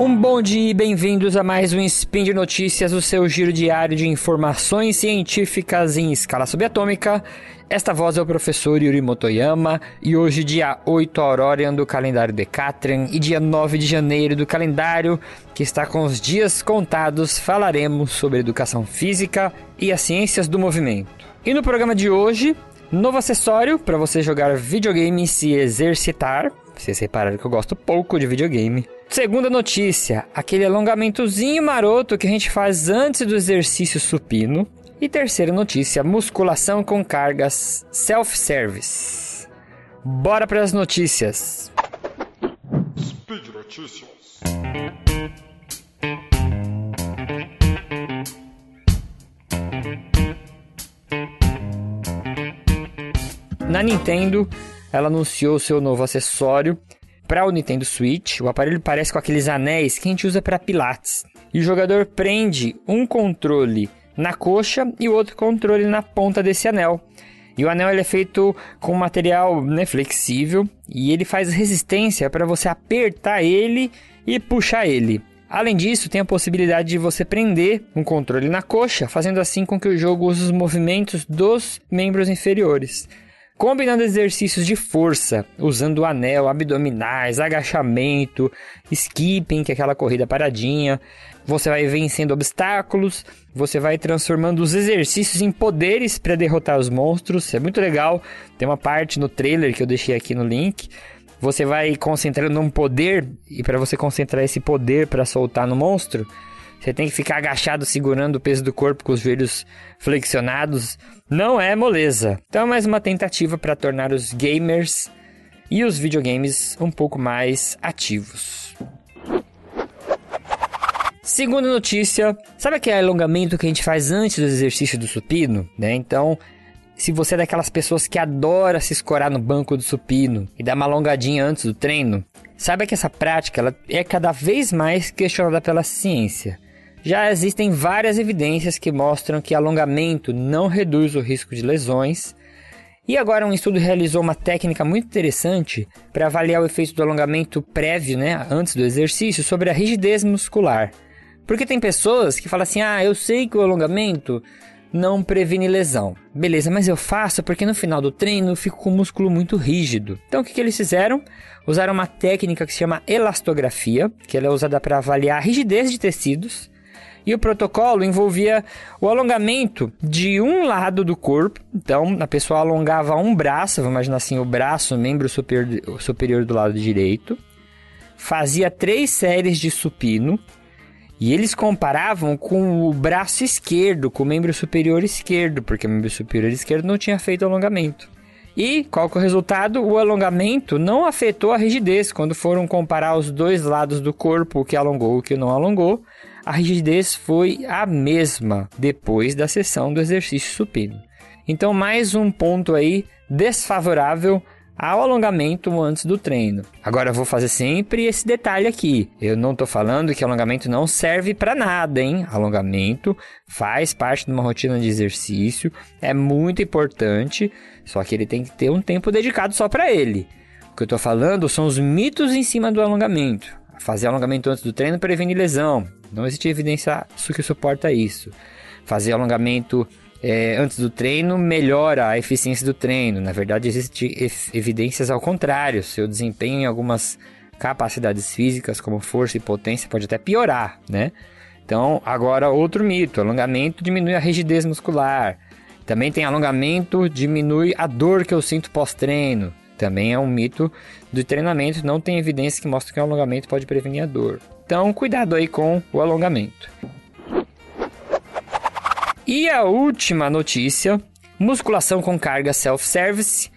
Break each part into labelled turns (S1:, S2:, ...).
S1: Um bom dia e bem-vindos a mais um Spin de Notícias, o seu giro diário de informações científicas em escala subatômica. Esta voz é o professor Yuri Motoyama e hoje, dia 8 Aurorian do calendário Decatrian e dia 9 de janeiro do calendário, que está com os dias contados, falaremos sobre educação física e as ciências do movimento. E no programa de hoje, novo acessório para você jogar videogame e se exercitar. Vocês repararam que eu gosto pouco de videogame. Segunda notícia, aquele alongamentozinho maroto que a gente faz antes do exercício supino. E terceira notícia, musculação com cargas self-service. Bora para as notícias.
S2: Speed Notícias.
S1: Na Nintendo, ela anunciou seu novo acessório para o Nintendo Switch. O aparelho parece com aqueles anéis que a gente usa para pilates. E o jogador prende um controle na coxa e o outro controle na ponta desse anel. E o anel é feito com material né, flexível e ele faz resistência para você apertar ele e puxar ele. Além disso, tem a possibilidade de você prender um controle na coxa, fazendo assim com que o jogo use os movimentos dos membros inferiores. Combinando exercícios de força, usando anel, abdominais, agachamento, skipping, que é aquela corrida paradinha. Você vai vencendo obstáculos, você vai transformando os exercícios em poderes para derrotar os monstros. É muito legal. Tem uma parte no trailer que eu deixei aqui no link. Você vai concentrando um poder e para você concentrar esse poder para soltar no monstro, você tem que ficar agachado segurando o peso do corpo com os joelhos flexionados. Não é moleza. Então é mais uma tentativa para tornar os gamers e os videogames um pouco mais ativos. Segunda notícia, sabe aquele alongamento que a gente faz antes do exercício do supino, né? Então, se você é daquelas pessoas que adora se escorar no banco do supino e dar uma alongadinha antes do treino, saiba que essa prática ela é cada vez mais questionada pela ciência. Já existem várias evidências que mostram que alongamento não reduz o risco de lesões. E agora um estudo realizou uma técnica muito interessante para avaliar o efeito do alongamento prévio, né, antes do exercício, sobre a rigidez muscular. Porque tem pessoas que falam assim: "Ah, eu sei que o alongamento não previne lesão. Beleza, mas eu faço porque no final do treino eu fico com o músculo muito rígido. Então o que, que eles fizeram? Usaram uma técnica que se chama elastografia, que ela é usada para avaliar a rigidez de tecidos e o protocolo envolvia o alongamento de um lado do corpo. Então, a pessoa alongava um braço, vamos imaginar assim, o braço, o membro superior, superior do lado direito. Fazia três séries de supino. E eles comparavam com o braço esquerdo, com o membro superior esquerdo, porque o membro superior esquerdo não tinha feito alongamento. E qual que é o resultado? O alongamento não afetou a rigidez quando foram comparar os dois lados do corpo, o que alongou e o que não alongou a rigidez foi a mesma depois da sessão do exercício supino. Então, mais um ponto aí desfavorável ao alongamento antes do treino. Agora eu vou fazer sempre esse detalhe aqui. Eu não estou falando que alongamento não serve para nada, hein? Alongamento faz parte de uma rotina de exercício, é muito importante, só que ele tem que ter um tempo dedicado só para ele. O que eu estou falando são os mitos em cima do alongamento. Fazer alongamento antes do treino previne lesão. Não existe evidência que suporta isso. Fazer alongamento é, antes do treino melhora a eficiência do treino. Na verdade, existem evidências ao contrário. Seu desempenho em algumas capacidades físicas, como força e potência, pode até piorar, né? Então, agora outro mito: alongamento diminui a rigidez muscular. Também tem alongamento diminui a dor que eu sinto pós-treino. Também é um mito do treinamento, não tem evidência que mostra que o alongamento pode prevenir a dor. Então, cuidado aí com o alongamento. E a última notícia: musculação com carga self-service.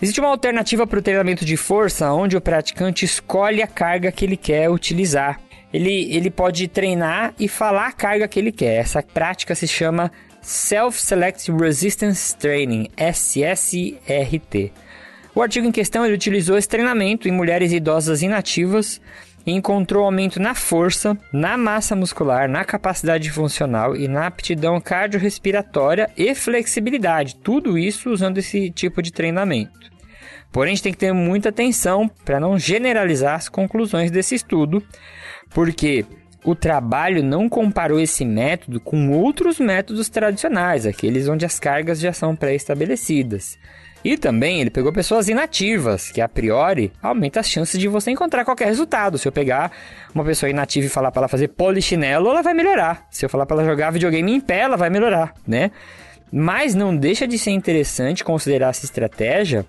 S1: Existe uma alternativa para o treinamento de força onde o praticante escolhe a carga que ele quer utilizar. Ele, ele pode treinar e falar a carga que ele quer. Essa prática se chama Self-Select Resistance Training, SSRT. O artigo em questão ele utilizou esse treinamento em mulheres idosas inativas encontrou aumento na força, na massa muscular, na capacidade funcional e na aptidão cardiorrespiratória e flexibilidade. Tudo isso usando esse tipo de treinamento. Porém, a gente tem que ter muita atenção para não generalizar as conclusões desse estudo, Porque o trabalho não comparou esse método com outros métodos tradicionais, aqueles onde as cargas já são pré-estabelecidas. E também ele pegou pessoas inativas, que a priori aumenta as chances de você encontrar qualquer resultado. Se eu pegar uma pessoa inativa e falar para ela fazer polichinelo, ela vai melhorar. Se eu falar para ela jogar videogame em pé, ela vai melhorar, né? Mas não deixa de ser interessante considerar essa estratégia,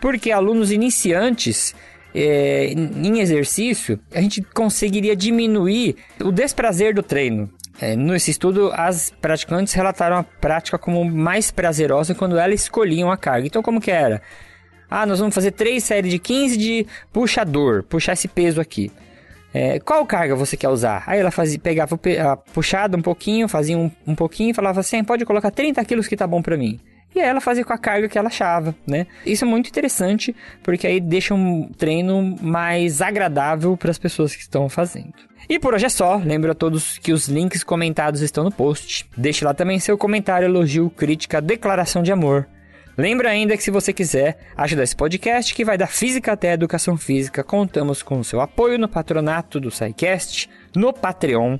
S1: porque alunos iniciantes é, em exercício, a gente conseguiria diminuir o desprazer do treino. É, nesse estudo, as praticantes relataram a prática como mais prazerosa quando elas escolhiam a carga. Então, como que era? Ah, nós vamos fazer três séries de 15 de puxador, puxar esse peso aqui. É, qual carga você quer usar? Aí ela fazia, pegava a puxada um pouquinho, fazia um, um pouquinho e falava assim: pode colocar 30 quilos que tá bom para mim. E ela fazia com a carga que ela achava, né? Isso é muito interessante, porque aí deixa um treino mais agradável para as pessoas que estão fazendo. E por hoje é só. Lembro a todos que os links comentados estão no post. Deixe lá também seu comentário, elogio, crítica, declaração de amor. Lembra ainda que se você quiser ajudar esse podcast, que vai da física até a educação física, contamos com o seu apoio no patronato do SciCast, no Patreon,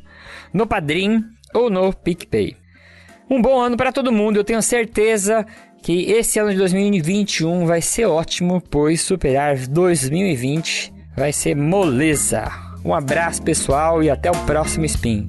S1: no Padrim ou no PicPay. Um bom ano para todo mundo. Eu tenho certeza que esse ano de 2021 vai ser ótimo, pois superar 2020 vai ser moleza. Um abraço pessoal e até o próximo spin.